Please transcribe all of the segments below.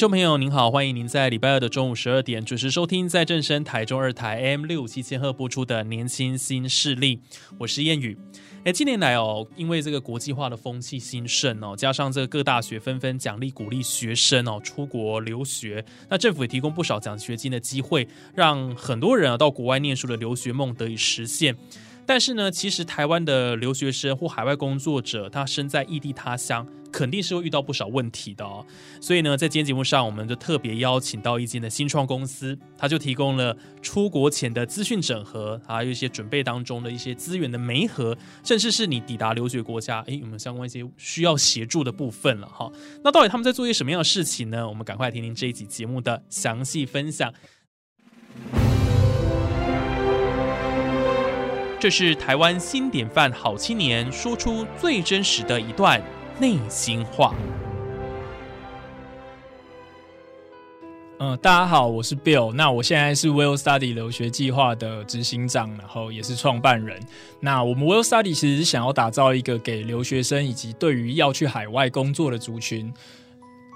众朋友您好，欢迎您在礼拜二的中午十二点准时收听在正声台中二台 M 六七千赫播出的《年轻新势力》，我是燕宇。哎，近年来哦，因为这个国际化的风气兴盛哦，加上这个各大学纷纷奖励鼓励学生哦出国留学，那政府也提供不少奖学金的机会，让很多人啊到国外念书的留学梦得以实现。但是呢，其实台湾的留学生或海外工作者，他身在异地他乡。肯定是会遇到不少问题的哦，所以呢，在今天节目上，我们就特别邀请到一间的新创公司，他就提供了出国前的资讯整合，还有一些准备当中的一些资源的媒合，甚至是你抵达留学国家，诶，有没有相关一些需要协助的部分了哈？那到底他们在做一些什么样的事情呢？我们赶快听听这一集节目的详细分享。这是台湾新典范好青年说出最真实的一段。内心话。嗯，大家好，我是 Bill。那我现在是 Will Study 留学计划的执行长，然后也是创办人。那我们 Will Study 其实想要打造一个给留学生以及对于要去海外工作的族群。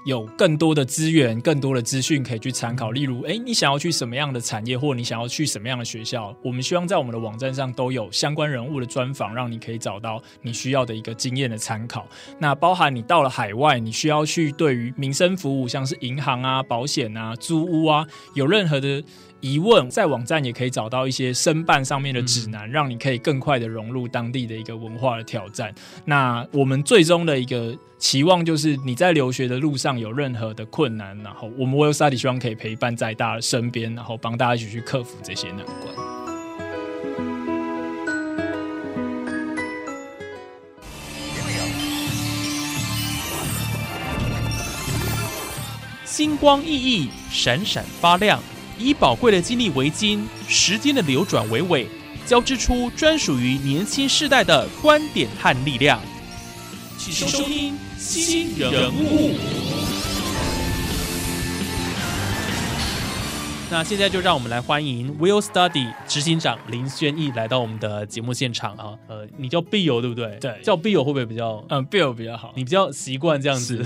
有更多的资源、更多的资讯可以去参考。例如，哎，你想要去什么样的产业，或你想要去什么样的学校？我们希望在我们的网站上都有相关人物的专访，让你可以找到你需要的一个经验的参考。那包含你到了海外，你需要去对于民生服务，像是银行啊、保险啊、租屋啊，有任何的。疑问在网站也可以找到一些申办上面的指南，让你可以更快的融入当地的一个文化的挑战。那我们最终的一个期望就是你在留学的路上有任何的困难，然后我们 Will Study 希望可以陪伴在大家身边，然后帮大家一起去克服这些难关。星光熠熠，闪闪发亮。以宝贵的经历为经，时间的流转为纬，交织出专属于年轻世代的观点和力量。请收听新人物。那现在就让我们来欢迎 Will Study 执行长林轩逸来到我们的节目现场啊。呃，你叫 Bill 对不对？对，叫 Bill 会不会比较嗯 Bill 比较好？你比较习惯这样子。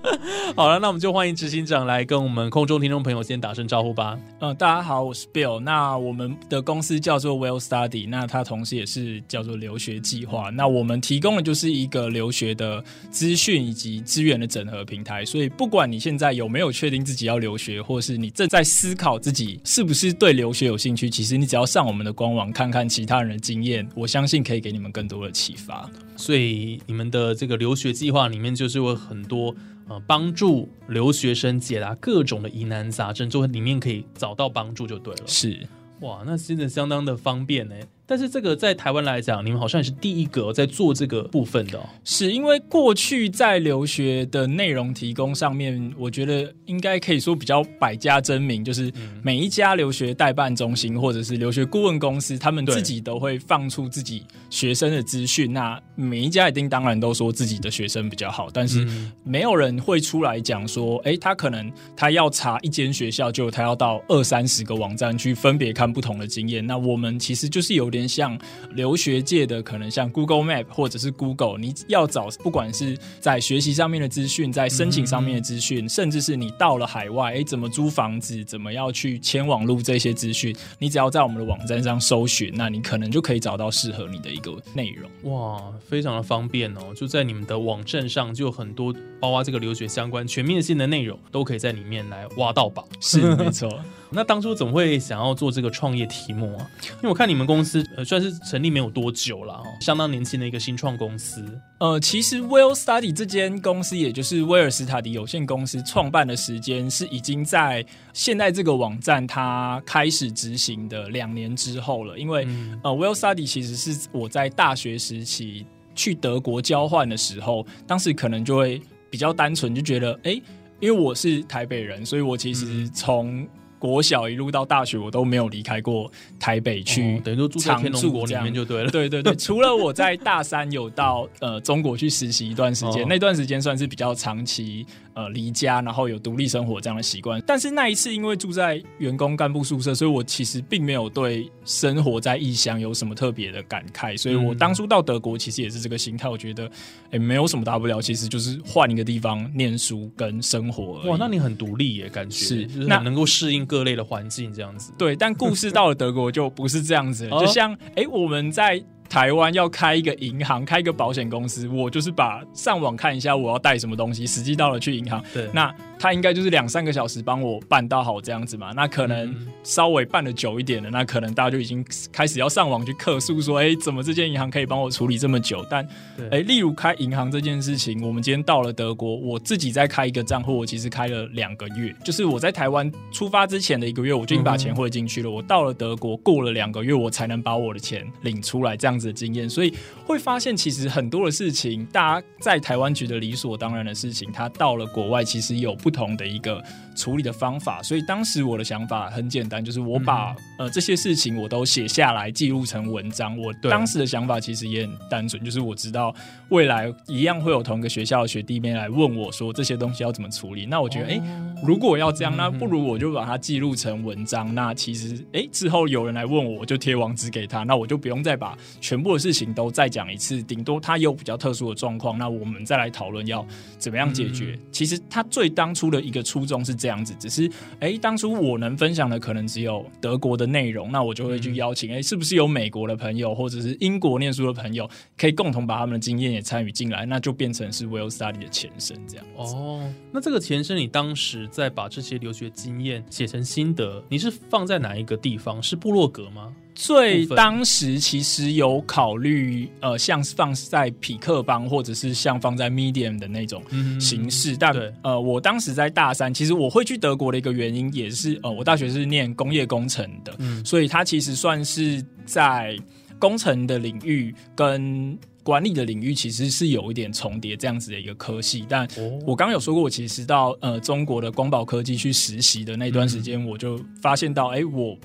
好了，那我们就欢迎执行长来跟我们空中听众朋友先打声招呼吧。嗯，大家好，我是 Bill。那我们的公司叫做 Will Study，那它同时也是叫做留学计划。那我们提供的就是一个留学的资讯以及资源的整合平台。所以不管你现在有没有确定自己要留学，或是你正在思考自己是不是对留学有兴趣，其实你只要上我们的官网看看其他人的经验，我相信可以给你们更多的启发。所以你们的这个留学计划里面就是有很多。呃，帮助留学生解答各种的疑难杂症，就里面可以找到帮助就对了。是，哇，那真的相当的方便呢。但是这个在台湾来讲，你们好像也是第一个在做这个部分的。是因为过去在留学的内容提供上面，我觉得应该可以说比较百家争鸣，就是每一家留学代办中心或者是留学顾问公司，他们自己都会放出自己学生的资讯。那每一家一定当然都说自己的学生比较好，但是没有人会出来讲说，哎，他可能他要查一间学校，就他要到二三十个网站去分别看不同的经验。那我们其实就是有点。像留学界的可能像 Google Map 或者是 Google，你要找不管是在学习上面的资讯，在申请上面的资讯，甚至是你到了海外，哎，怎么租房子，怎么要去签网路这些资讯，你只要在我们的网站上搜寻，那你可能就可以找到适合你的一个内容。哇，非常的方便哦！就在你们的网站上，就有很多包括这个留学相关全面性的内容，都可以在里面来挖到宝。是没错。那当初怎么会想要做这个创业题目啊？因为我看你们公司呃算是成立没有多久了哦，相当年轻的一个新创公司。呃，其实 Well Study 这间公司，也就是威尔斯塔迪有限公司创办的时间，是已经在现在这个网站它开始执行的两年之后了。因为、呃，Well Study 其实是我在大学时期去德国交换的时候，当时可能就会比较单纯，就觉得，哎、因为我是台北人，所以我其实从国小一路到大学，我都没有离开过台北去、哦等于说住在天龙国里面就对了。对对对，除了我在大三有到呃中国去实习一段时间，哦那段时间算是比较长期呃离家，然后有独立生活这样的习惯。但是那一次因为住在员工干部宿舍，所以我其实并没有对生活在异乡有什么特别的感慨。所以我嗯当初到德国其实也是这个心态，我觉得诶没有什么大不了，其实就是换一个地方念书跟生活而已。哇，那你很独立耶，感觉是那就是能够适应各类的环境这样子。对，但故事到了德国就不是这样子就像哎、诶我们在台湾要开一个银行、开一个保险公司，我就是把上网看一下我要带什么东西，实际到了去银行，对，那他应该就是两三个小时帮我办到好这样子嘛。那可能嗯稍微办的久一点的，那可能大家就已经开始要上网去客诉说，哎、怎么这间银行可以帮我处理这么久？但对哎、例如开银行这件事情，我们今天到了德国，我自己在开一个账户，我其实开了两个月，就是我在台湾出发之前的一个月，我就已经把钱汇进去了。我到了德国，过了两个月，我才能把我的钱领出来，这样子的经验，所以会发现其实很多的事情，大家在台湾觉得理所当然的事情，他到了国外其实有不同的一个处理的方法。所以当时我的想法很简单，就是我把、呃这些事情我都写下来，记录成文章。我对当时的想法其实也很单纯，就是我知道未来一样会有同一个学校的学弟妹来问我说这些东西要怎么处理。那我觉得，哎、如果要这样，那不如我就把它记录成文章。那其实，哎、之后有人来问我，我就贴网址给他，那我就不用再把全部的事情都再讲一次。顶多他有比较特殊的状况，那我们再来讨论要怎么样解决。其实他最当初的一个初衷是这样子，只是，哎、当初我能分享的可能只有德国的内容，那我就会去邀请，哎、是不是有美国的朋友或者是英国念书的朋友，可以共同把他们的经验也参与进来，那就变成是 Will Study 的前身这样子。哦，那这个前身，你当时在把这些留学经验写成心得，你是放在哪一个地方？是部落格吗？最当时其实有考虑，呃，像是放在匹克邦，或者是像放在 Medium 的那种嗯形式。但呃，我当时在大三，其实我会去德国的一个原因，也是呃，我大学是念工业工程的，嗯。所以它其实算是在工程的领域跟管理的领域其实是有一点重叠这样子的一个科系，但哦。我刚刚有说过，我其实到呃中国的光宝科技去实习的那段时间，我就发现到，哎、我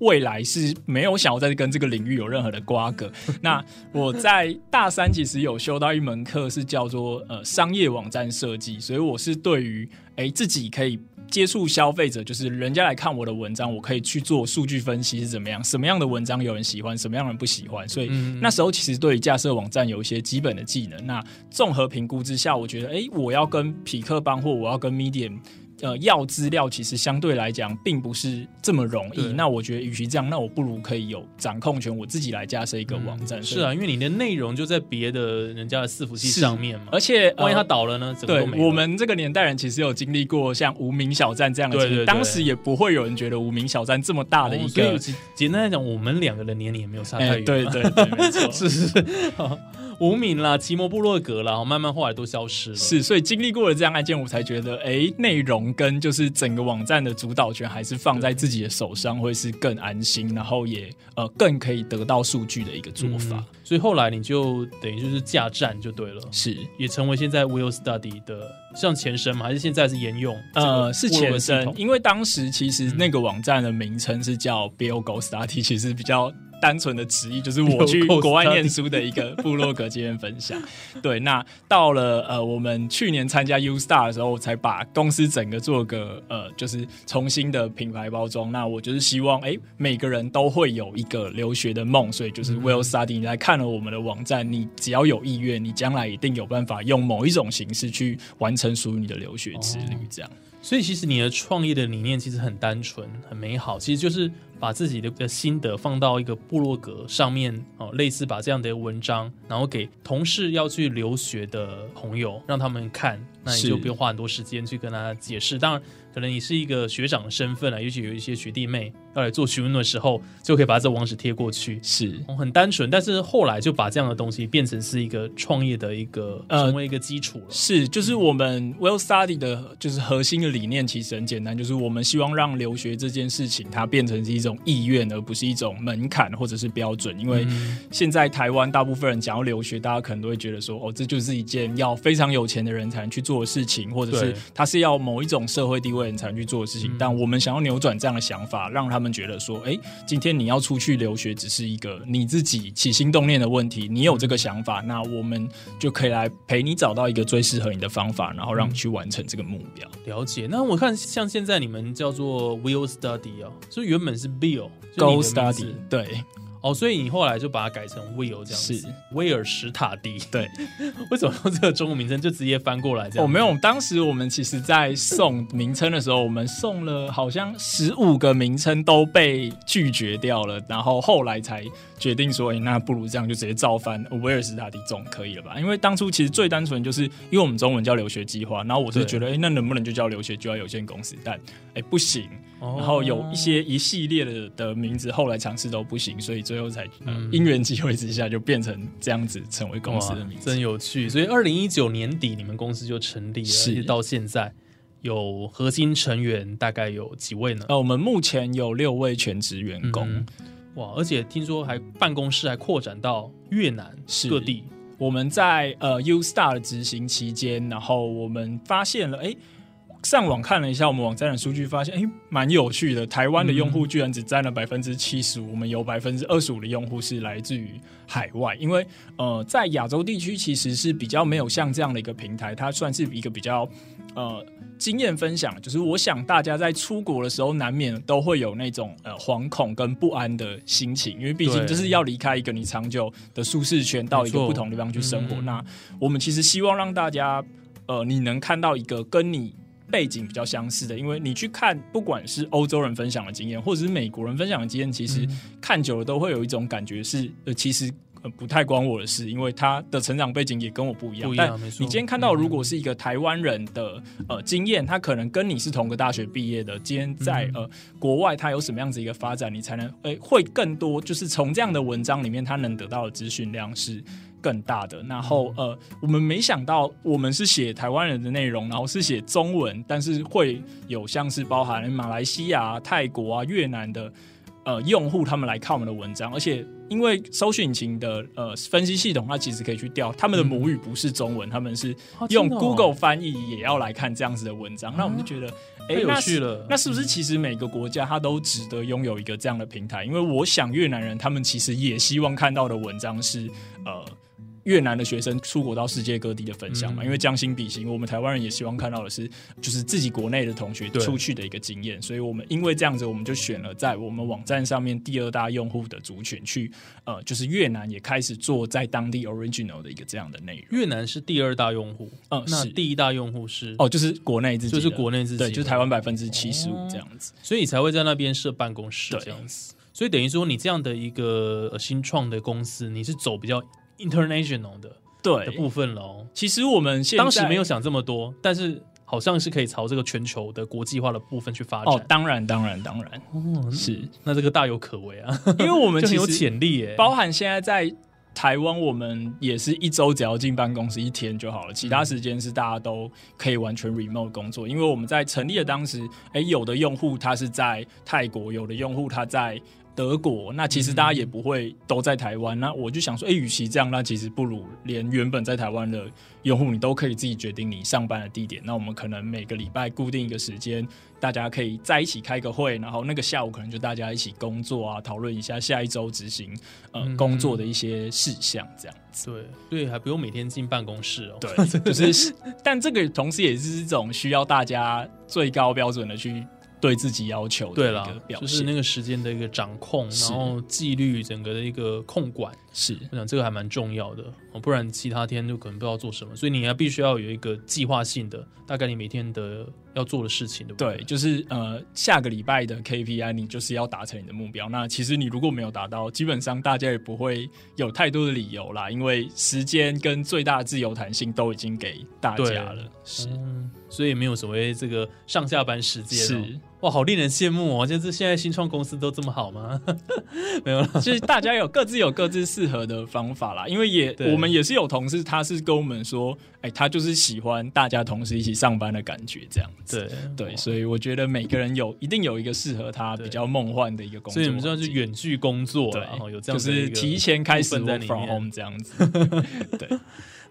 未来是没有想要再跟这个领域有任何的瓜葛。那我在大三其实有修到一门课，是叫做呃商业网站设计，所以我是对于哎、自己可以。接触消费者，就是人家来看我的文章，我可以去做数据分析是怎么样，什么样的文章有人喜欢，什么样的人不喜欢，所以嗯那时候其实对于架设网站有一些基本的技能。那综合评估之下，我觉得，哎，我要跟匹克邦或我要跟 Medium。呃，要资料其实相对来讲并不是这么容易。那我觉得，与其这样，那我不如可以有掌控权，我自己来架设一个网站。是啊，因为你的内容就在别的人家的伺服器上面嘛，而且万一它呃倒了呢？整个对都没我们这个年代人，其实有经历过像无名小站这样的经历，对对对当时也不会有人觉得无名小站这么大的一个简简单来讲，我们两个的年龄也没有差太哎，远。对对对，没错，是是是，无名啦，奇摩部落格啦，慢慢后来都消失了。是，所以经历过了这样案件，我才觉得，哎，内容跟就是整个网站的主导权还是放在自己的手上，会是更安心，然后也呃更可以得到数据的一个做法。嗯所以后来你就等于就是架站就对了，是，也成为现在 Will Study 的像前身嘛，还是现在是沿用？呃，是前身，身，因为当时其实那个网站的名称是叫 Bill Go Study，其实比较单纯的旨意，就是我去国外念书的一个部落格经验分享。对，那到了呃我们去年参加 U Star 的时候，我才把公司整个做个呃就是重新的品牌包装。那我就是希望哎每个人都会有一个留学的梦，所以就是嗯 Will Study，你来看了我们的网站，你只要有意愿，你将来一定有办法用某一种形式去完成属于你的留学之旅，这样。所以其实你的创业的理念其实很单纯、很美好，其实就是把自己的的心得放到一个部落格上面哦，类似把这样的文章，然后给同事要去留学的朋友，让他们看，那你就不用花很多时间去跟他解释。当然，可能你是一个学长的身份啊，也许有一些学弟妹要来做询问的时候，就可以把这网址贴过去。是哦很单纯，但是后来就把这样的东西变成是一个创业的一个，呃成为一个基础了。是，就是我们 Well Study 的，就是核心的理念其实很简单，就是我们希望让留学这件事情它变成是一种意愿，而不是一种门槛或者是标准。因为嗯现在台湾大部分人讲要留学，大家可能都会觉得说，哦，这就是一件要非常有钱的人才能去做的事情，或者是对他是要某一种社会地位的人才能去做的事情。嗯但我们想要扭转这样的想法，让他们觉得说，哎，今天你要出去留学，只是一个你自己起心动念的问题，你有这个想法，那我们就可以来陪你找到一个最适合你的方法，然后让你去完成这个目标。了解。那我看像现在你们叫做 Will Study 哦，所以原本是 Bill Go Study，对哦，所以你后来就把它改成 Will 这样子，是威尔史塔迪。对。为什么用这个中文名称就直接翻过来这样？哦，没有，当时我们其实，在送名称的时候，我们送了好像十五个名称都被拒绝掉了，然后后来才决定说，哎、那不如这样就直接照翻威尔史塔迪总可以了吧？因为当初其实最单纯就是因为我们中文叫留学计划，然后我是觉得，哎、那能不能就叫留学计划有限公司？但哎、不行，哦然后有一些一系列的的名字，后来尝试都不行，所以最后才、呃嗯因缘机会之下就变成这样子，成为公司的名字。真有趣。所以二零一九年底你们公司就成立了，是到现在有核心成员大概有几位呢？呃，我们目前有六位全职员工。嗯哇，而且听说还办公室还扩展到越南各地。我们在呃 U Star 的执行期间，然后我们发现了，哎，上网看了一下我们网站的数据，发现哎，蛮有趣的。台湾的用户居然只占了百分之七十五，我们有百分之二十五的用户是来自于海外。因为呃，在亚洲地区其实是比较没有像这样的一个平台，它算是一个比较呃经验分享。就是我想大家在出国的时候，难免都会有那种呃惶恐跟不安的心情，因为毕竟就是要离开一个你长久的舒适圈，到一个不同地方去生活。那我们其实希望让大家，呃，你能看到一个跟你背景比较相似的，因为你去看，不管是欧洲人分享的经验，或者是美国人分享的经验，其实嗯看久了都会有一种感觉是，呃，其实。呃，不太关我的事，因为他的成长背景也跟我不一样。不一样但你今天看到，嗯如果是一个台湾人的呃经验，他可能跟你是同个大学毕业的，今天在、嗯呃国外他有什么样子一个发展，你才能诶、会更多，就是从这样的文章里面，他能得到的资讯量是更大的。然后呃，我们没想到我们是写台湾人的内容，然后是写中文，但是会有像是包含马来西亚、泰国啊、越南的呃用户他们来看我们的文章，而且因为搜索引擎的呃分析系统，它其实可以去调他们的母语不是中文，他们是用 Google 翻译也要来看这样子的文章，那我们就觉得，哎、太有趣了那是不是其实每个国家它都值得拥有一个这样的平台？因为我想越南人他们其实也希望看到的文章是呃。越南的学生出国到世界各地的分享嘛，嗯。因为将心比心，我们台湾人也希望看到的是，就是自己国内的同学出去的一个经验，所以我们因为这样子，我们就选了在我们网站上面第二大用户的族群去，呃，就是越南也开始做在当地 original 的一个这样的内容。越南是第二大用户，嗯，那第一大用户是？哦，就是国内自己，就是国内自己对，就是台湾百分之七十五哦这样子。所以你才会在那边设办公室对这样子。所以等于说，你这样的一个呃新创的公司，你是走比较 international 的对的，部分了哦。其实我们现在当时没有想这么多，但是好像是可以朝这个全球的国际化的部分去发展。哦，当然，当然，当然哦是那这个大有可为啊，因为我们就很有其实潜力耶。包含现在在台湾，我们也是一周只要进办公室一天就好了，其他时间是大家都可以完全 remote 工作。因为我们在成立的当时，哎，有的用户他是在泰国，有的用户他在。德国，那其实大家也不会都在台湾。那我就想说，哎、与其这样，那其实不如连原本在台湾的用户，你都可以自己决定你上班的地点。那我们可能每个礼拜固定一个时间，大家可以在一起开个会，然后那个下午可能就大家一起工作啊，讨论一下下一周执行呃、嗯工作的一些事项，这样子。对对，还不用每天进办公室哦。对，就是，但这个同时也是一种需要大家最高标准的去对自己要求的一对啦个，表现。就是那个时间的一个掌控，然后纪律整个的一个控管，是。我想这个还蛮重要的哦，不然其他天就可能不知道做什么，所以你还必须要有一个计划性的，大概你每天的要做的事情，对不对，就是呃，下个礼拜的 KPI 你就是要达成你的目标。那其实你如果没有达到，基本上大家也不会有太多的理由啦，因为时间跟最大的自由弹性都已经给大家了。是。嗯，所以没有所谓这个上下班时间、哦，是，哇，好令人羡慕哦！就是现在新创公司都这么好吗？没有了，就是大家有各自有各自适合的方法啦。因为也我们也是有同事，他是跟我们说，哎、他就是喜欢大家同时一起上班的感觉，这样子。对对，所以我觉得每个人有一定有一个适合他比较梦幻的一个工作所以环境，你们知道是远距工作对，然后有这就是样的一个提前开始 work 里 from home 这样子。对，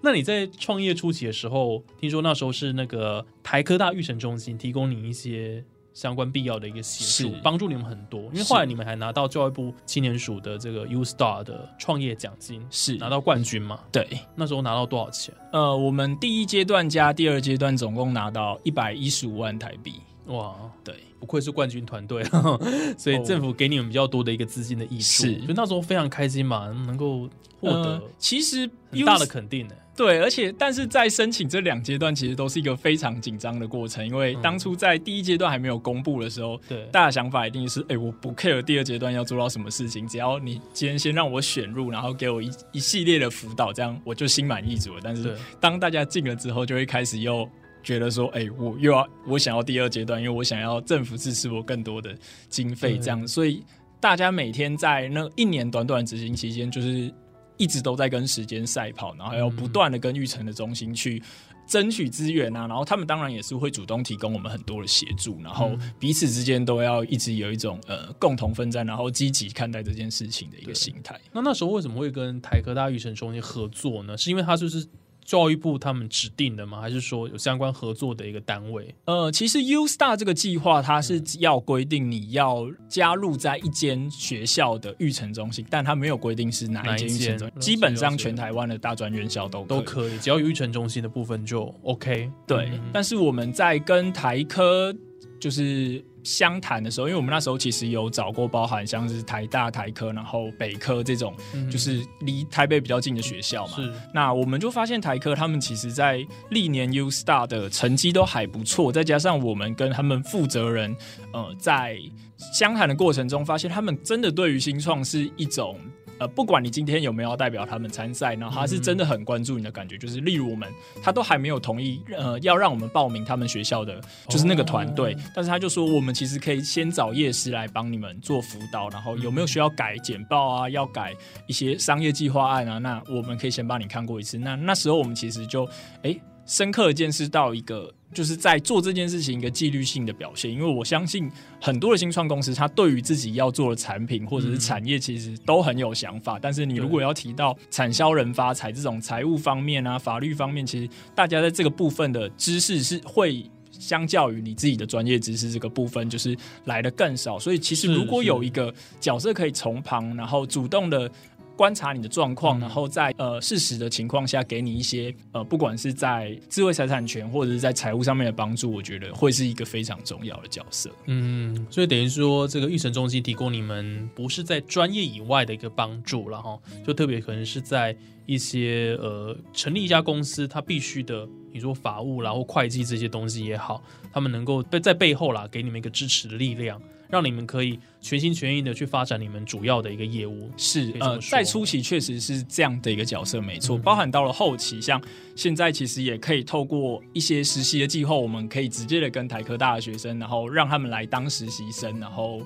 那你在创业初期的时候，听说那时候是那个台科大育成中心提供你一些相关必要的一个协助，帮助你们很多。因为后来你们还拿到教育部青年署的这个 U Star 的创业奖金，是拿到冠军嘛？对。那时候拿到多少钱？呃，我们第一阶段加第二阶段总共拿到一百一十五万台币。哇，对，不愧是冠军团队，所以政府给你们比较多的一个资金的益处，是所以那时候非常开心嘛，能够获得呃其实很大的肯定呢。对，而且但是在申请这两阶段，其实都是一个非常紧张的过程，因为嗯当初在第一阶段还没有公布的时候，对，大家想法一定是，哎、我不 care 第二阶段要做到什么事情，只要你今天先让我选入，然后给我一一系列的辅导，这样我就心满意足了。但是当大家进了之后，就会开始又觉得说，哎、我又要我想要第二阶段，因为我想要政府支持我更多的经费，这样，所以大家每天在那一年短短执行期间，就是一直都在跟时间赛跑，然后要不断的跟育成的中心去。争取资源啊，然后他们当然也是会主动提供我们很多的协助，然后嗯彼此之间都要一直有一种呃共同奋战，然后积极看待这件事情的一个心态。那那时候为什么会跟台科大育成中心合作呢？是因为他就是教育部他们指定的吗？还是说有相关合作的一个单位？呃，其实 U Star 这个计划，它是要规定你要加入在一间学校的育成中心，但它没有规定是哪一间育成中。基本上全台湾的大专院校都都可以。可以，只要有育成中心的部分就 OK。对，嗯但是我们在跟台科就是相谈的时候，因为我们那时候其实有找过，包含像是台大、台科，然后北科这种，嗯就是离台北比较近的学校嘛。是那我们就发现台科他们其实在历年 U Star 的成绩都还不错，再加上我们跟他们负责人，呃，在相谈的过程中，发现他们真的对于新创是一种。呃，不管你今天有没有要代表他们参赛，然后他是真的很关注你的感觉，就是例如我们，他都还没有同意，呃，要让我们报名他们学校的，就是那个团队，但是他就说我们其实可以先找夜师来帮你们做辅导，然后有没有需要改简报啊，要改一些商业计划案啊，那我们可以先帮你看过一次。那那时候我们其实就哎深刻的见识到一个。就是在做这件事情一个纪律性的表现，因为我相信很多的新创公司，它对于自己要做的产品或者是产业，其实都很有想法。但是你如果要提到产销人发财这种财务方面啊、法律方面，其实大家在这个部分的知识是会。相较于你自己的专业知识这个部分，就是来的更少。所以其实如果有一个角色可以从旁，然后主动的观察你的状况，嗯然后在呃适时的情况下给你一些呃，不管是在智慧财产权或者是在财务上面的帮助，我觉得会是一个非常重要的角色。嗯，所以等于说，这个育成中心提供你们不是在专业以外的一个帮助了哈，就特别可能是在一些呃成立一家公司，它必须的，你说法务啦或会计这些东西也好，他们能够在在背后啦给你们一个支持的力量，让你们可以全心全意的去发展你们主要的一个业务。是呃，在初期确实是这样的一个角色，没错。嗯包含到了后期，像现在其实也可以透过一些实习的计划，我们可以直接的跟台科大的学生，然后让他们来当实习生，然后。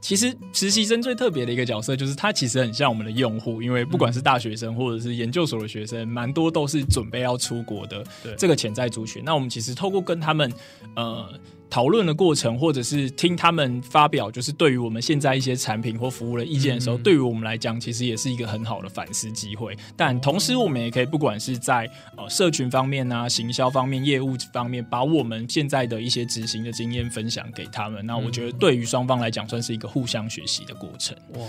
其实实习生最特别的一个角色，就是他其实很像我们的用户，因为不管是大学生或者是研究所的学生，蛮多都是准备要出国的对这个潜在族群。那我们其实透过跟他们呃讨论的过程，或者是听他们发表，就是对于我们现在一些产品或服务的意见的时候，嗯对于我们来讲，其实也是一个很好的反思机会。但同时，我们也可以不管是在呃社群方面啊、行销方面、业务方面，把我们现在的一些执行的经验分享给他们。那我觉得对于双方来讲，算是一个互相学习的过程。哇，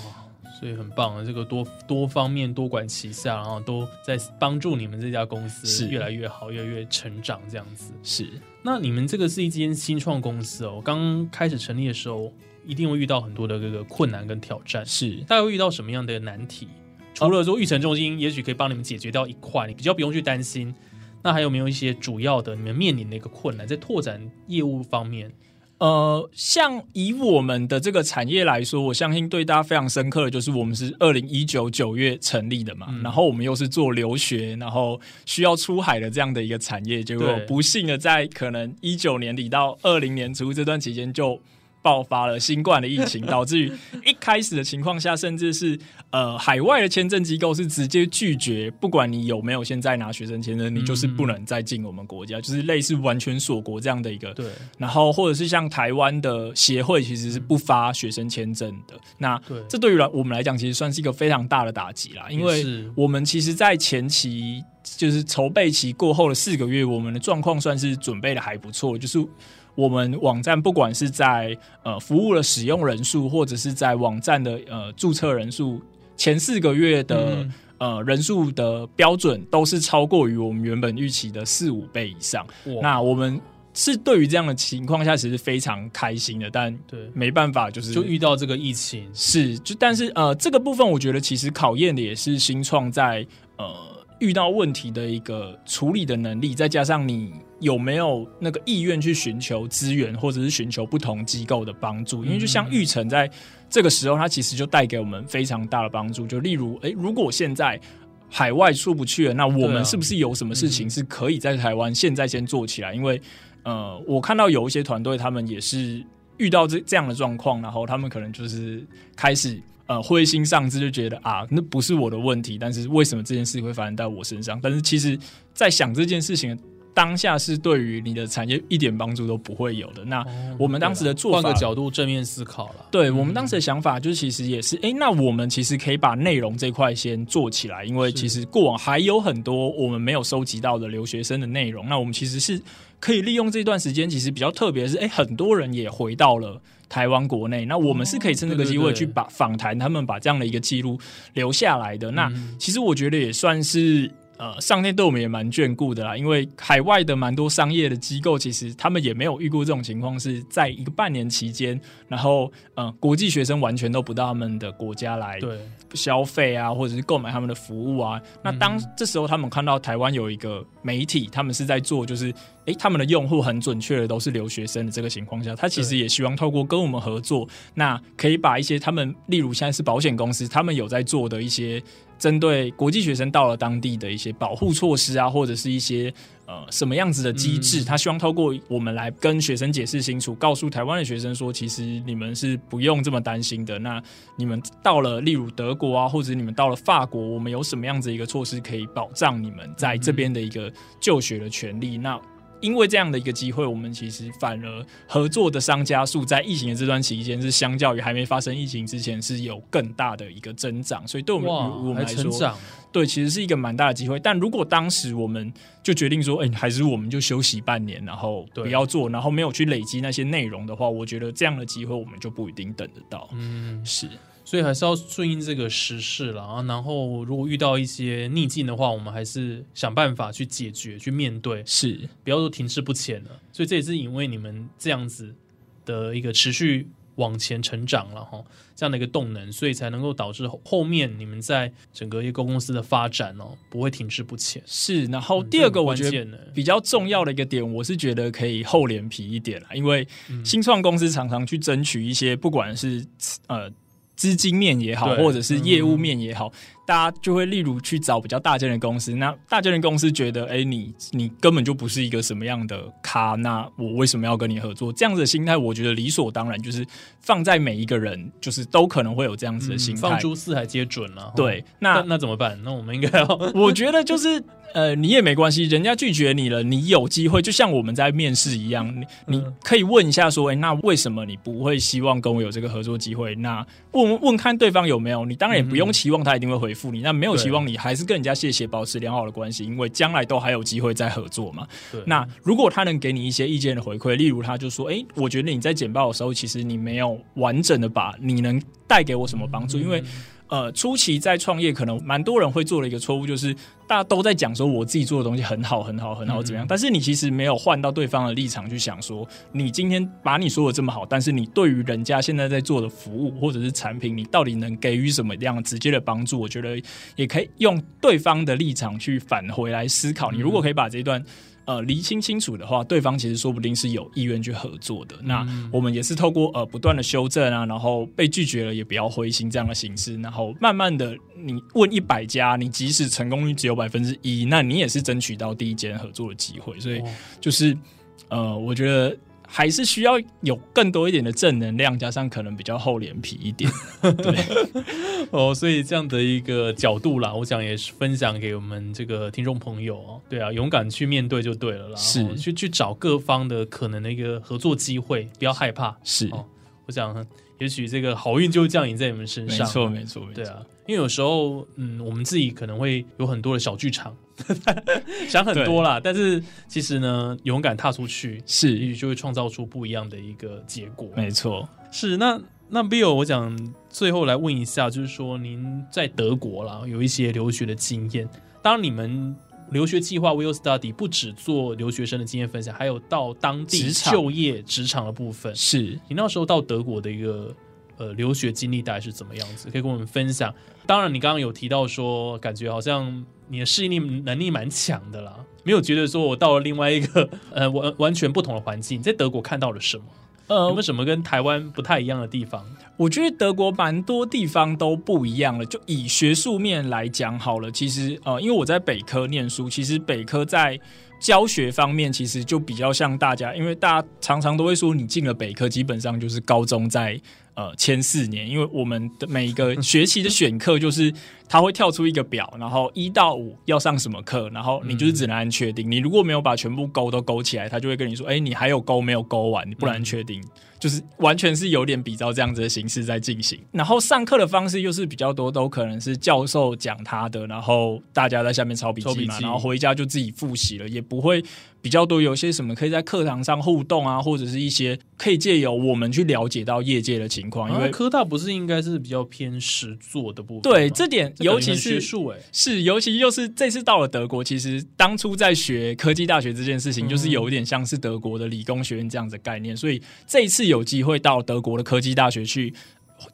所以很棒啊，这个多多方面多管齐下，然后都在帮助你们这家公司是越来越好，越来越成长这样子。是那你们这个是一间新创公司哦，刚开始成立的时候，一定会遇到很多的这个困难跟挑战。是，大概会遇到什么样的难题？除了说育成中心，也许可以帮你们解决掉一块，你比较不用去担心。那还有没有一些主要的你们面临的一个困难，在拓展业务方面？呃，像以我们的这个产业来说，我相信对大家非常深刻的就是，我们是二零一九九月成立的嘛，然后我们又是做留学，然后需要出海的这样的一个产业，结果不幸的在可能一九年底到二零年初这段期间就。爆发了新冠的疫情，导致于一开始的情况下，甚至是呃海外的签证机构是直接拒绝，不管你有没有现在拿学生签证，你就是不能再进我们国家，就是类似完全锁国这样的一个对，然后或者是像台湾的协会其实是不发学生签证的，那对这对于来我们来讲，其实算是一个非常大的打击啦。因为我们其实，在前期就是筹备期过后的四个月，我们的状况算是准备的还不错，就是。我们网站不管是在呃服务的使用人数，或者是在网站的呃注册人数，前四个月的、嗯。呃人数的标准都是超过于我们原本预期的四五倍以上。那我们是对于这样的情况下，其实非常开心的，但对，没办法，就是就遇到这个疫情，是就但是呃，这个部分我觉得其实考验的也是新创在呃遇到问题的一个处理的能力，再加上你有没有那个意愿去寻求资源，或者是寻求不同机构的帮助。因为就像玉成在这个时候，他其实就带给我们非常大的帮助。就例如，诶，如果现在海外出不去了，那我们是不是有什么事情是可以在台湾现在先做起来？因为呃，我看到有一些团队，他们也是遇到这这样的状况，然后他们可能就是开始呃灰心丧志，就觉得啊，那不是我的问题，但是为什么这件事会发生在我身上？但是其实，在想这件事情的当下，是对于你的产业一点帮助都不会有的。那我们当时的做法换个角度正面思考了。对我们当时的想法，就是其实也是，哎，那我们其实可以把内容这块先做起来，因为其实过往还有很多我们没有收集到的留学生的内容，那我们其实是可以利用这段时间，其实比较特别的是，哎，很多人也回到了。台湾国内，那我们是可以趁这个机会去把访谈他们把这样的一个记录留下来的。那嗯其实我觉得也算是呃，上天对我们也蛮眷顾的啦。因为海外的蛮多商业的机构，其实他们也没有遇过这种情况，是在一个半年期间，然后呃，国际学生完全都不到他们的国家来对，消费啊，或者是购买他们的服务啊。那当这时候他们看到台湾有一个媒体，他们是在做就是。诶，他们的用户很准确的都是留学生的这个情况下，他其实也希望透过跟我们合作，那可以把一些他们，例如现在是保险公司，他们有在做的一些针对国际学生到了当地的一些保护措施啊，或者是一些呃什么样子的机制，嗯他希望透过我们来跟学生解释清楚，告诉台湾的学生说，其实你们是不用这么担心的。那你们到了例如德国啊，或者你们到了法国，我们有什么样子一个措施可以保障你们在这边的一个就学的权利？那因为这样的一个机会，我们其实反而合作的商家数在疫情的这段期间，是相较于还没发生疫情之前是有更大的一个增长。所以对我们我们来说，对，其实是一个蛮大的机会。但如果当时我们就决定说，哎、还是我们就休息半年，然后不要做，然后没有去累积那些内容的话，我觉得这样的机会我们就不一定等得到。嗯，是所以还是要顺应这个时势了啊。然后如果遇到一些逆境的话，我们还是想办法去解决、去面对，是，不要说停滞不前了。所以这也是因为你们这样子的一个持续往前成长了哈，这样的一个动能，所以才能够导致后后面你们在整个一个公司的发展哦，不会停滞不前。是。然后嗯第二个，这很我觉得关键的比较重要的一个点，我是觉得可以厚脸皮一点啦，因为嗯新创公司常常去争取一些，不管是呃资金面也好，或者是业务面也好，大家就会例如去找比较大间的公司。那大间的公司觉得，哎，你你根本就不是一个什么样的咖，那我为什么要跟你合作？这样子的心态，我觉得理所当然，就是放在每一个人，就是都可能会有这样子的心态。嗯放诸四海皆准了。对，那那那怎么办？那我们应该要 我觉得就是呃，你也没关系，人家拒绝你了，你有机会，就像我们在面试一样，你你嗯可以问一下说，哎、那为什么你不会希望跟我有这个合作机会？那问问看对方有没有，你当然也不用期望他一定会回复你，那没有对期望你还是跟人家谢谢，保持良好的关系，因为将来都还有机会再合作嘛。对那如果他能给你一些意见的回馈，例如他就说：“哎、我觉得你在简报的时候，其实你没有完整的把你能带给我什么帮助，因为呃，初期在创业，可能蛮多人会做的一个错误，就是大家都在讲说我自己做的东西很好，很好，很好，怎么样？但是你其实没有换到对方的立场去想，说你今天把你说的这么好，但是你对于人家现在在做的服务或者是产品，你到底能给予什么样直接的帮助？我觉得也可以用对方的立场去返回来思考。你如果可以把这一段。呃，厘清清楚的话，对方其实说不定是有意愿去合作的。那我们也是透过呃不断的修正啊，然后被拒绝了也不要灰心这样的形式，然后慢慢的，你问一百家，你即使成功率只有百分之一，那你也是争取到第一间合作的机会。所以就是呃，我觉得。还是需要有更多一点的正能量，加上可能比较厚脸皮一点，对。哦，所以这样的一个角度啦，我想也是分享给我们这个听众朋友哦，对啊，勇敢去面对就对了啦，是。去去找各方的可能的一个合作机会，不要害怕，是。哦，我想也许这个好运就降临在你们身上，没错没错，对啊，因为有时候嗯，我们自己可能会有很多的小剧场。想很多啦，但是其实呢，勇敢踏出去，是。也许就会创造出不一样的一个结果。没错，是那那 Bill，我想最后来问一下，就是说您在德国啦有一些留学的经验，当你们留学计划 Will Study 不只做留学生的经验分享，还有到当地就业职场的部分。是。你那时候到德国的一个呃留学经历大概是怎么样子？可以跟我们分享。当然，你刚刚有提到说，感觉好像。你的适应力能力蛮强的啦，没有觉得说我到了另外一个 呃完完全不同的环境，在德国看到了什么？呃，有没有什么跟台湾不太一样的地方？我觉得德国蛮多地方都不一样了。就以学术面来讲好了，其实呃，因为我在北科念书，其实北科在教学方面其实就比较像大家，因为大家常常都会说，你进了北科，基本上就是高中在。呃，前四年，因为我们的每一个学期的选课就是他会跳出一个表，然后一到五要上什么课，然后你就是只能按确定。你如果没有把全部勾都勾起来，他就会跟你说：“哎，你还有勾没有勾完，你不能确定。”就是完全是有点比照这样子的形式在进行。然后上课的方式又是比较多，都可能是教授讲他的，然后大家在下面抄笔记嘛，然后回家就自己复习了，也不会。比较多有些什么可以在课堂上互动啊，或者是一些可以借由我们去了解到业界的情况。因为科大不是应该是比较偏实做的部分？对，这点尤其是学术哎，是尤其又是这次到了德国，其实当初在学科技大学这件事情，就是有一点像是德国的理工学院这样子概念。所以这一次有机会到德国的科技大学去。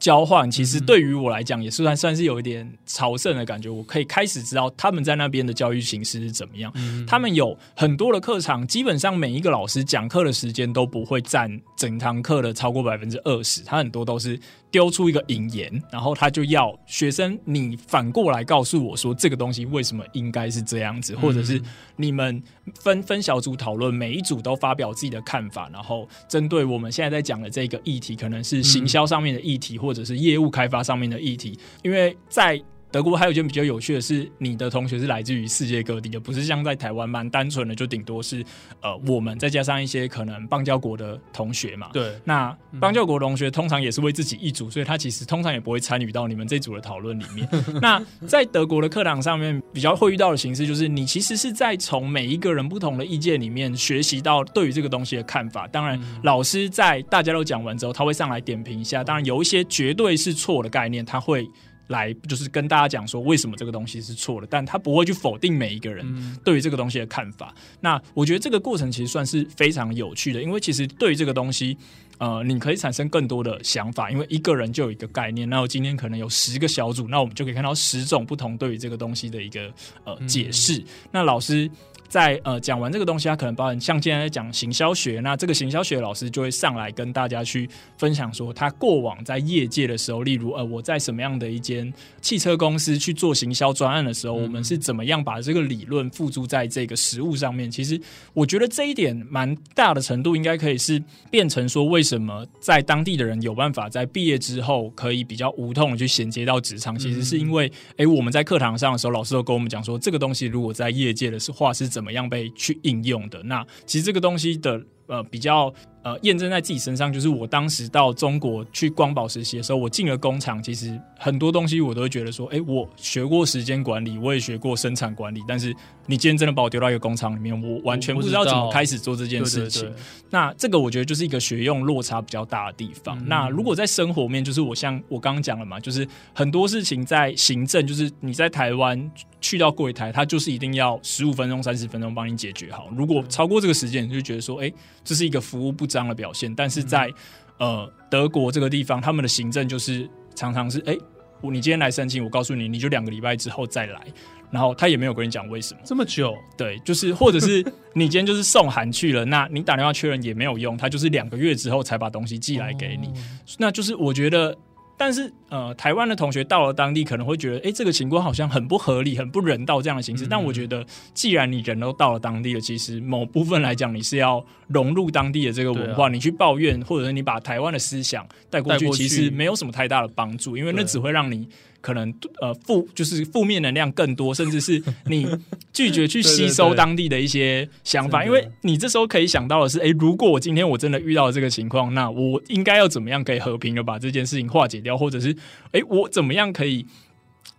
交换其实对于我来讲也是算算是有一点朝圣的感觉，我可以开始知道他们在那边的教育形式是怎么样。他们有很多的课堂，基本上每一个老师讲课的时间都不会占整堂课的超过百分之二十，他很多都是。丢出一个引言，然后他就要学生你反过来告诉我说这个东西为什么应该是这样子，或者是你们分分小组讨论，每一组都发表自己的看法，然后针对我们现在在讲的这个议题，可能是行销上面的议题，或者是业务开发上面的议题，因为在。德国还有一件比较有趣的是，你的同学是来自于世界各地的，不是像在台湾蛮单纯的，就顶多是呃我们再加上一些可能邦交国的同学嘛。对，那邦交国同学通常也是为自己一组，所以他其实通常也不会参与到你们这组的讨论里面。那在德国的课堂上面，比较会遇到的形式就是，你其实是在从每一个人不同的意见里面学习到对于这个东西的看法。当然，老师在大家都讲完之后，他会上来点评一下。当然，有一些绝对是错的概念，他会。来就是跟大家讲说为什么这个东西是错的，但他不会去否定每一个人对于这个东西的看法。那我觉得这个过程其实算是非常有趣的，因为其实对于这个东西，呃，你可以产生更多的想法，因为一个人就有一个概念。那我今天可能有十个小组，那我们就可以看到十种不同对于这个东西的一个呃解释。那老师。在呃讲完这个东西，他可能包含像今天在讲行销学，那这个行销学老师就会上来跟大家去分享说，他过往在业界的时候，例如呃我在什么样的一间汽车公司去做行销专案的时候，我们是怎么样把这个理论付诸在这个实物上面。其实我觉得这一点蛮大的程度，应该可以是变成说，为什么在当地的人有办法在毕业之后可以比较无痛的去衔接到职场，其实是因为，哎，我们在课堂上的时候，老师都跟我们讲说，这个东西如果在业界的是话是。怎么样被去应用的？那其实这个东西的呃比较呃验证在自己身上，就是我当时到中国去光宝实习的时候，我进了工厂，其实很多东西我都会觉得说，哎，我学过时间管理，我也学过生产管理，但是你今天真的把我丢到一个工厂里面，我完全不知道怎么开始做这件事情。那这个我觉得就是一个学用落差比较大的地方。那如果在生活面，就是我像我刚刚讲了嘛，就是很多事情在行政，就是你在台湾去到柜台，他就是一定要十五分钟、三十分钟帮你解决好。如果超过这个时间，你就觉得说，哎，这是一个服务不彰的表现。但是在呃德国这个地方，他们的行政就是常常是，哎，你今天来申请，我告诉你，你就两个礼拜之后再来。然后他也没有跟你讲为什么这么久，对，就是或者是 你今天就是送函去了，那你打电话确认也没有用，他就是两个月之后才把东西寄来给你，那就是我觉得。但是，呃，台湾的同学到了当地可能会觉得，哎，这个情况好像很不合理、很不人道这样的形式。但我觉得，既然你人都到了当地了，其实某部分来讲，你是要融入当地的这个文化。你去抱怨，或者是你把台湾的思想带过去，其实没有什么太大的帮助，因为那只会让你。可能呃负就是负面能量更多，甚至是 你拒绝去吸收当地的一些想法，因为你这时候可以想到的是，哎，如果我今天我真的遇到这个情况，那我应该要怎么样可以和平的把这件事情化解掉，或者是哎，我怎么样可以？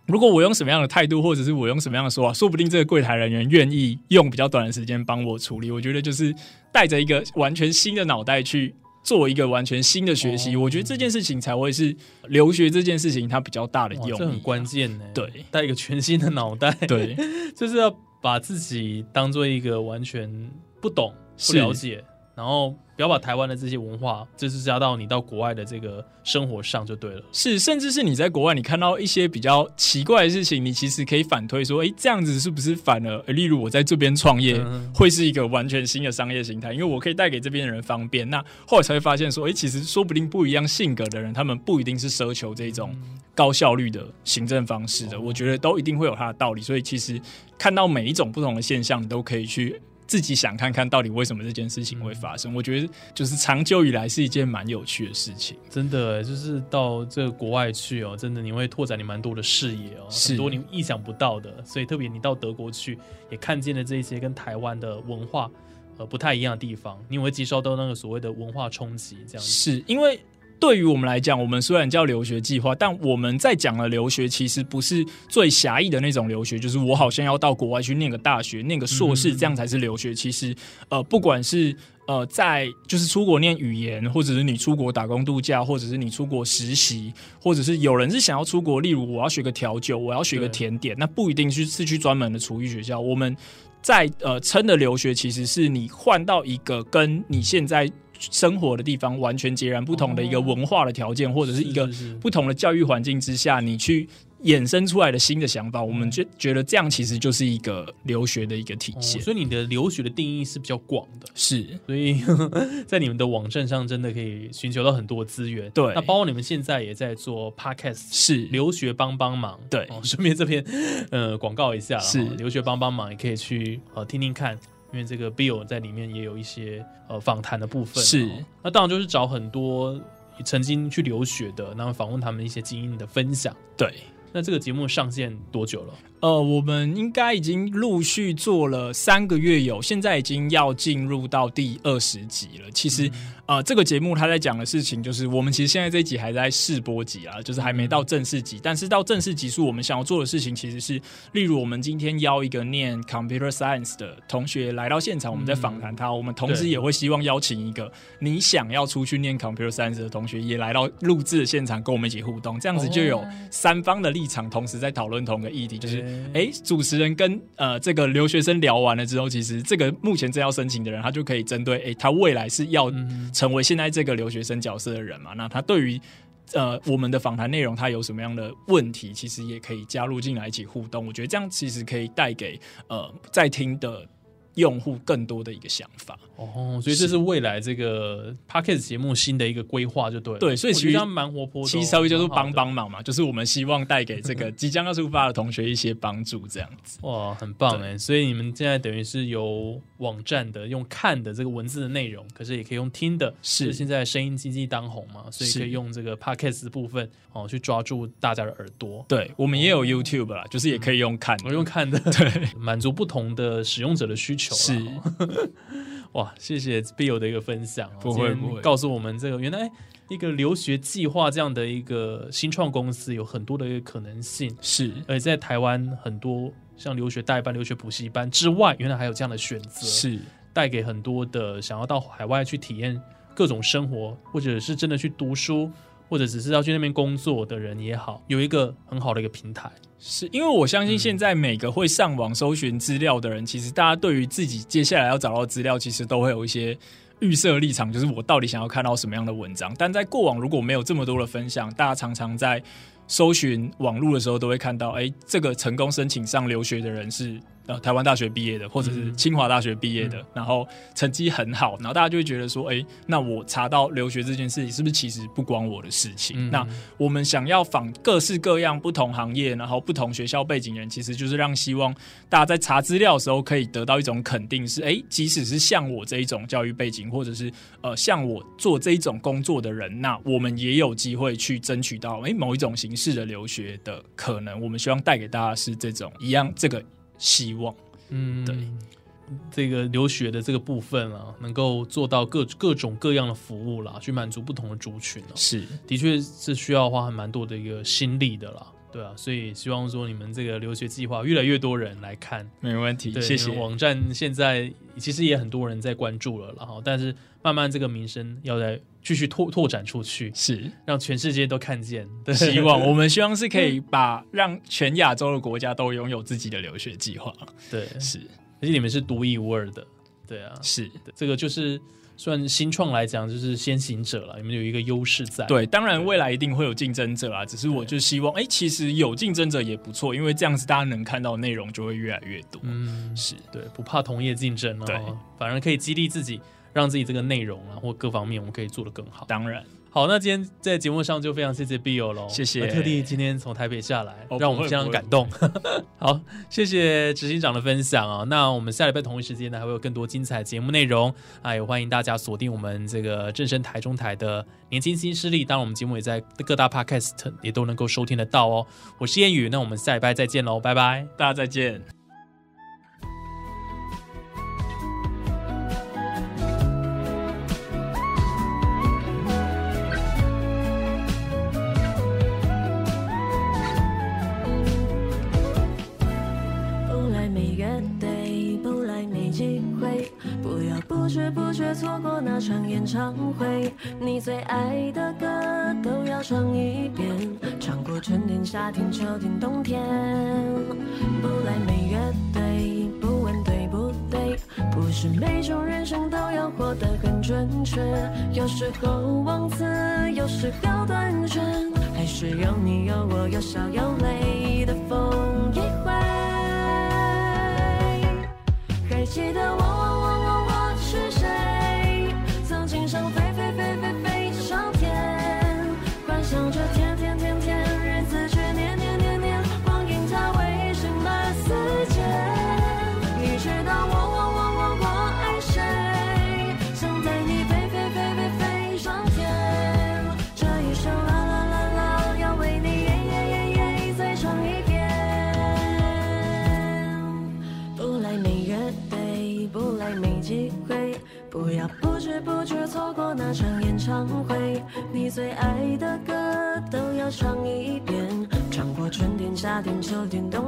如果我用什么样的态度，或者是我用什么样的说法，说不定这个柜台人员愿意用比较短的时间帮我处理。我觉得就是带着一个完全新的脑袋去。做一个完全新的学习，我觉得这件事情才会是留学这件事情它比较大的用意，这很关键呢。对，带一个全新的脑袋，对，就是要把自己当做一个完全不懂、不了解，然后。不要把台湾的这些文化，就是加到你到国外的这个生活上就对了。是，甚至是你在国外，你看到一些比较奇怪的事情，你其实可以反推说，哎，这样子是不是反而，例如我在这边创业，会是一个完全新的商业形态？因为我可以带给这边的人方便。那后来才会发现说，哎，其实说不定不一样性格的人，他们不一定是奢求这种高效率的行政方式的。我觉得都一定会有它的道理。所以其实看到每一种不同的现象，你都可以去。自己想看看到底为什么这件事情会发生？我觉得就是长久以来是一件蛮有趣的事情。真的，就是到这个国外去哦，真的你会拓展你蛮多的视野哦，很多你意想不到的。所以特别你到德国去，也看见了这些跟台湾的文化呃不太一样的地方，你会接受到那个所谓的文化冲击。这样是因为。对于我们来讲，我们虽然叫留学计划，但我们在讲的留学其实不是最狭义的那种留学，就是我好像要到国外去念个大学、念个硕士，这样才是留学。其实，呃，不管是呃在就是出国念语言，或者是你出国打工度假，或者是你出国实习，或者是有人是想要出国，例如我要学个调酒，我要学个甜点，那不一定是是去专门的厨艺学校。我们在呃称的留学，其实是你换到一个跟你现在。生活的地方完全截然不同的一个文化的条件，或者是一个不同的教育环境之下，你去。衍生出来的新的想法，我们就觉得这样其实就是一个留学的一个体现。所以你的留学的定义是比较广的，是。所以 在你们的网站上，真的可以寻求到很多资源。对，那包括你们现在也在做 podcast，是留学帮帮忙。对，顺便这边呃广告一下，是留学帮帮忙，也可以去呃听听看，因为这个 Bill 在里面也有一些呃访谈的部分。是，那当然就是找很多曾经去留学的，然后访问他们一些经验的分享。对。那这个节目上线多久了？呃，我们应该已经陆续做了三个月有，现在已经要进入到第二十集了。其实，呃，这个节目他在讲的事情，就是我们其实现在这一集还在试播集啊，就是还没到正式集。但是到正式集数，我们想要做的事情其实是，例如我们今天邀一个念 computer science 的同学来到现场，我们在访谈他。我们同时也会希望邀请一个你想要出去念 computer science 的同学，也来到录制的现场跟我们一起互动。这样子就有三方的立场，同时在讨论同一个议题，就是。哎，主持人跟呃这个留学生聊完了之后，其实这个目前正要申请的人，他就可以针对哎他未来是要成为现在这个留学生角色的人嘛？那他对于呃我们的访谈内容，他有什么样的问题，其实也可以加入进来一起互动。我觉得这样其实可以带给呃在听的。用户更多的一个想法哦，所以这是未来这个 podcast 节目新的一个规划，就对了。对，所以其实蛮活泼，其实稍微就是帮帮忙嘛，就是我们希望带给这个 即将要出发的同学一些帮助，这样子。哇，很棒哎！所以你们现在等于是有网站的，用看的这个文字的内容，可是也可以用听的。是现在声音经济当红嘛，所以可以用这个 podcast 的部分哦，去抓住大家的耳朵。对我们也有 YouTube 啦，就是也可以用看，我用看的，对，满足不同的使用者的需求。是，哇，谢谢 Bill 的一个分享、哦，不会今天不会。告诉我们这个原来一个留学计划这样的一个新创公司有很多的一个可能性，是。而且在台湾很多像留学代班、留学补习班之外，原来还有这样的选择，是，带给很多的想要到海外去体验各种生活，或者是真的去读书，或者只是要去那边工作的人也好，有一个很好的一个平台。是因为我相信现在每个会上网搜寻资料的人，其实大家对于自己接下来要找到资料，其实都会有一些预设立场，就是我到底想要看到什么样的文章。但在过往如果没有这么多的分享，大家常常在搜寻网络的时候，都会看到，哎，这个成功申请上留学的人是呃台湾大学毕业的，或者是清华大学毕业的，然后成绩很好，然后大家就会觉得说，哎，那我查到留学这件事情，是不是其实不关我的事情？嗯那我们想要访各式各样不同行业，然后不同学校背景人，其实就是让希望大家在查资料的时候可以得到一种肯定是，诶，即使是像我这一种教育背景，或者是呃像我做这一种工作的人，那我们也有机会去争取到诶某一种形式的留学的可能。我们希望带给大家是这种一样这个希望。嗯，对，这个留学的这个部分啊，能够做到各各种各样的服务啦，去满足不同的族群哦，是的确是需要花很蛮多的一个心力的啦。对啊，所以希望说你们这个留学计划越来越多人来看，没问题，对，谢谢。网站现在其实也很多人在关注了然后，但是慢慢这个名声要再继续拓拓展出去，是，让全世界都看见。对，希望我们希望是可以 把让全亚洲的国家都拥有自己的留学计划。对，是而且你们是独一无二的，对啊，是，对这个就是算新创来讲，就是先行者了，你们有一个优势在。对，当然未来一定会有竞争者啊，只是我就希望，哎、其实有竞争者也不错，因为这样子大家能看到内容就会越来越多。嗯，是对，不怕同业竞争了，对反而可以激励自己，让自己这个内容啊或各方面我们可以做得更好。当然，好，那今天在节目上就非常谢谢 Bill 喽，谢谢特地今天从台北下来，哦让我们非常感动。好，谢谢执行长的分享啊。那我们下礼拜同一时间呢，还会有更多精彩节目内容啊，也欢迎大家锁定我们这个正声台中台的年轻新势力。当然，我们节目也在各大 Podcast 也都能够收听得到哦。我是燕宇，那我们下礼拜再见喽，拜拜。大家再见。却错过那场演唱会。你最爱的歌都要唱一遍，唱过春天、夏天、秋天、冬天。不来没乐队，不问对不对，不是每种人生都要活得很准确，有时候忘词，有时候断句，还是有你有我有笑有泪的风一回。还记得我夏天、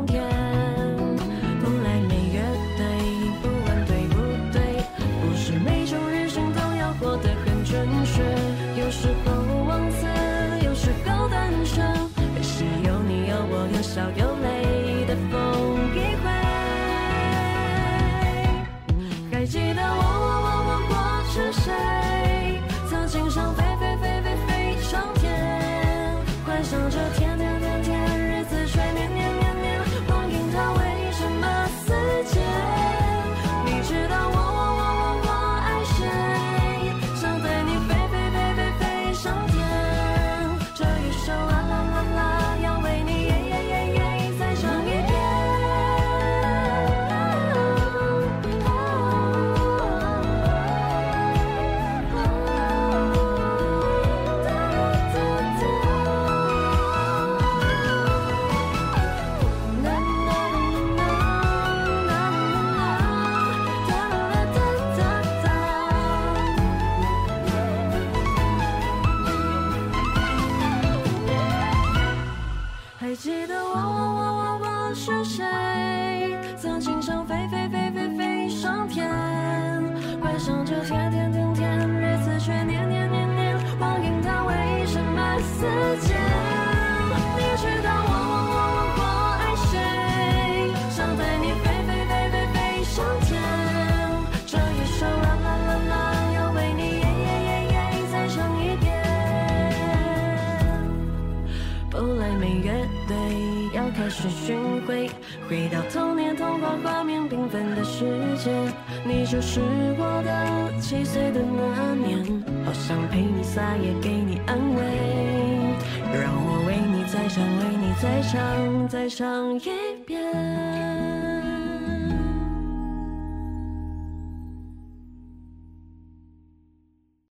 在上演